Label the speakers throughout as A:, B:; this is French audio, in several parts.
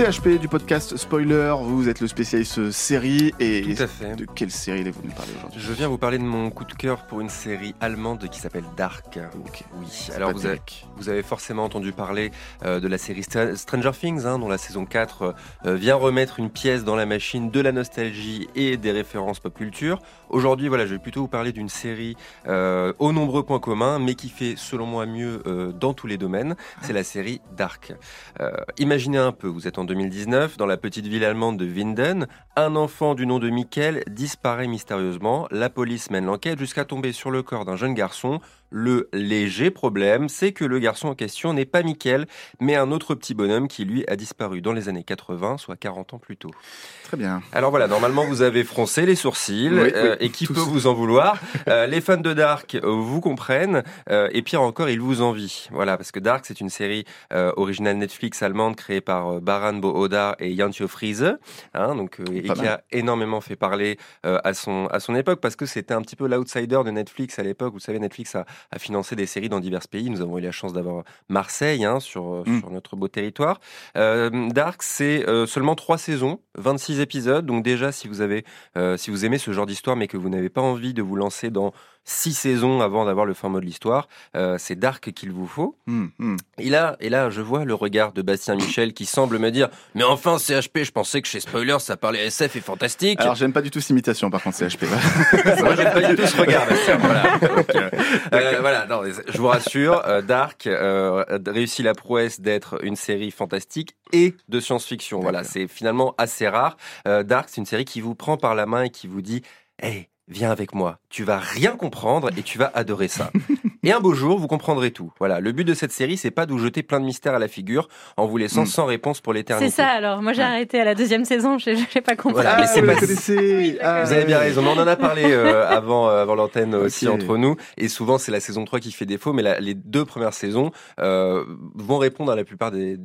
A: CHP du podcast Spoiler, vous êtes le spécialiste série et
B: Tout à fait.
A: de quelle série allez-vous nous parler aujourd'hui?
B: Je viens vous parler de mon coup de cœur pour une série allemande qui s'appelle Dark. Oui, alors vous avez,
A: Derek.
B: vous avez forcément entendu parler euh, de la série Stra- Stranger Things, hein, dont la saison 4 euh, vient remettre une pièce dans la machine de la nostalgie et des références pop culture. Aujourd'hui, voilà, je vais plutôt vous parler d'une série euh, aux nombreux points communs, mais qui fait selon moi mieux euh, dans tous les domaines. C'est la série Dark. Euh, imaginez un peu, vous êtes en 2019 dans la petite ville allemande de Winden. Un enfant du nom de Michael disparaît mystérieusement. La police mène l'enquête jusqu'à tomber sur le corps d'un jeune garçon. Le léger problème, c'est que le garçon en question n'est pas Michael, mais un autre petit bonhomme qui lui a disparu dans les années 80, soit 40 ans plus tôt.
A: Très bien.
B: Alors voilà, normalement vous avez froncé les sourcils,
A: Oui,
B: euh,
A: oui,
B: et qui
A: tous.
B: peut vous en vouloir Euh, Les fans de Dark vous comprennent, euh, et pire encore, ils vous envient. Voilà, parce que Dark c'est une série originale Netflix allemande créée par Baran Bohoda et Jantje Friese, hein, donc et qui a énormément fait parler à son à son époque parce que c'était un petit peu l'outsider de Netflix à l'époque. Vous savez, Netflix a, a financé des séries dans divers pays. Nous avons eu la chance d'avoir Marseille hein, sur euh,
A: Mm.
B: sur notre beau territoire. Euh, Dark, c'est euh, seulement trois saisons, 26 épisodes. Donc déjà, si vous avez, si vous aimez ce genre d'histoire, mais que vous n'avez pas envie de vous lancer dans six saisons avant d'avoir le fin mot de l'histoire, euh, c'est Dark qu'il vous faut.
A: Hum, hum.
B: Et là, et là, je vois le regard de Bastien Michel qui semble me dire, mais enfin, CHP, je pensais que chez Spoiler, ça parlait SF et fantastique.
A: Alors j'aime pas du tout cette imitation par contre CHP.
B: Moi, j'aime pas du tout ce regard, Bastien. Voilà. Donc, euh, euh, voilà, non, je vous rassure, Dark réussit la prouesse d'être une série fantastique et de science-fiction. Voilà, c'est finalement assez rare. Dark, c'est une série qui vous prend par la main et qui vous dit, hey, viens avec moi. Tu vas rien comprendre et tu vas adorer ça. Et un beau jour, vous comprendrez tout. Voilà, le but de cette série, c'est pas de vous jeter plein de mystères à la figure en vous laissant
A: Mm.
B: sans réponse pour l'éternité.
C: C'est ça alors. Moi j'ai
A: Ouais.
C: arrêté à la deuxième saison, je n'ai pas compris.
B: Voilà, mais c'est
A: vous la
B: pas-
A: connaissez. Ah,
B: Vous avez bien raison. On en a parlé euh, avant, euh, avant l'antenne aussi entre nous. Et souvent, c'est la saison 3 qui fait défaut. Mais la- les deux premières saisons euh, vont répondre à la plupart des,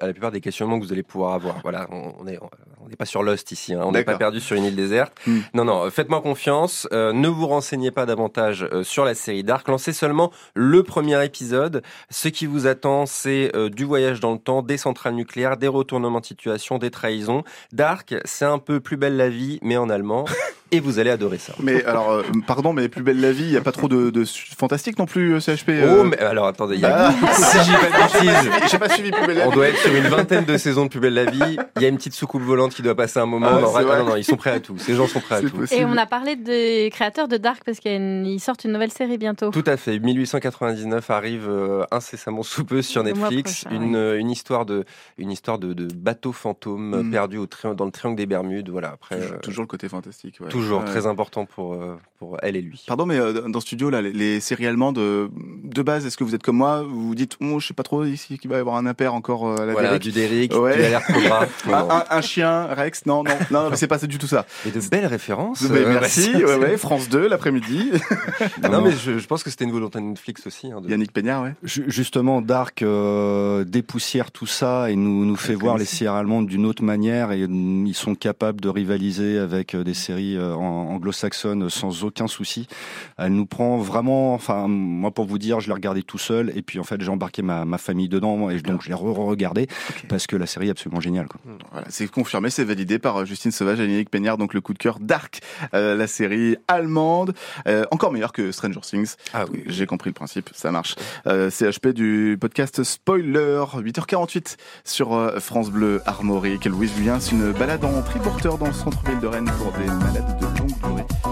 B: à la plupart des questionnements que vous allez pouvoir avoir. Voilà, on on est, on n'est pas sur Lost ici. hein. On n'est pas perdu sur une île déserte.
A: Hmm.
B: Non, non. Faites-moi confiance. euh, ne vous renseignez pas davantage euh, sur la série Dark. Lancez seulement le premier épisode. Ce qui vous attend, c'est euh, du voyage dans le temps, des centrales nucléaires, des retournements de situation, des trahisons. Dark, c'est un peu plus belle la vie, mais en allemand. et vous allez adorer ça.
A: Mais alors, euh, pardon, mais plus belle la vie, il y a pas trop de, de fantastique non plus euh, CHP. euh.
B: Oh, mais alors attendez, il y a...
A: Ah.
B: si j'ai pas de bêtises,
A: J'ai pas suivi plus belle la
B: on
A: vie.
B: doit être sur une vingtaine de saisons de Plus belle la vie. Il y a une petite soucoupe volante qui doit passer un moment.
A: Ah,
B: non,
A: c'est vrai.
B: non, non, ils sont prêts à tout. Ces gens sont prêts à tout.
A: possible.
C: Et on a parlé des créateurs de Dark parce qu'ils sortent une nouvelle série bientôt.
B: Tout à fait. 1899 arrive euh, incessamment sous peu sur Netflix.
C: prochain,
B: une, une histoire de, une histoire de, de bateau fantôme
A: Mm.
B: perdu au dans le triangle des Bermudes. Voilà. Après,
A: Toujours,
B: euh,
A: toujours le côté fantastique. ouais.
B: toujours
A: Ouais.
B: très important pour, euh, pour elle et lui.
A: Pardon, mais euh, dans ce studio, là, les, les séries allemandes, euh, de base, est-ce que vous êtes comme moi Vous vous dites, oh, je sais pas trop ici qu'il va y avoir un impair encore euh, à la
B: Voilà,
A: Derrick.
B: du Derrick,
A: Ouais.
B: du alerte Cobra. Non,
A: Un,
B: non.
A: un- un chien, Rex Non, non, non, c'est pas du tout ça.
B: Et de belles références.
A: Mais
B: euh,
A: merci,
B: ouais,
A: ouais, ouais, France 2 l'après-midi.
B: Non, mais je, je pense que c'était une volonté de Netflix aussi. hein, de-
A: Yannick Pégnard, ouais.
D: Ju- Justement, Dark euh, dépoussière tout ça et nous, nous fait voir les séries allemandes d'une autre manière et ils sont capables de rivaliser avec des séries en- anglo-saxonnes sans aucun souci. Elle nous prend vraiment, enfin moi pour vous dire, je l'ai regardé tout seul et puis en fait j'ai embarqué ma, ma famille dedans et donc je l'ai re-regardé parce que la série est absolument géniale.
A: Voilà, c'est confirmé, c'est validé par euh, Justine Sauvage et Yannick Pégnard, donc le coup de cœur Dark, euh, la série allemande, euh, encore meilleure que Stranger Things.
B: Ah oui.
A: J'ai compris le principe, ça marche. Euh, CHP du podcast Spoiler, 8h48 sur France Bleu Armorique. Louise Julien, c'est une balade en triporteur dans le centre-ville de Rennes pour des malades de longue durée.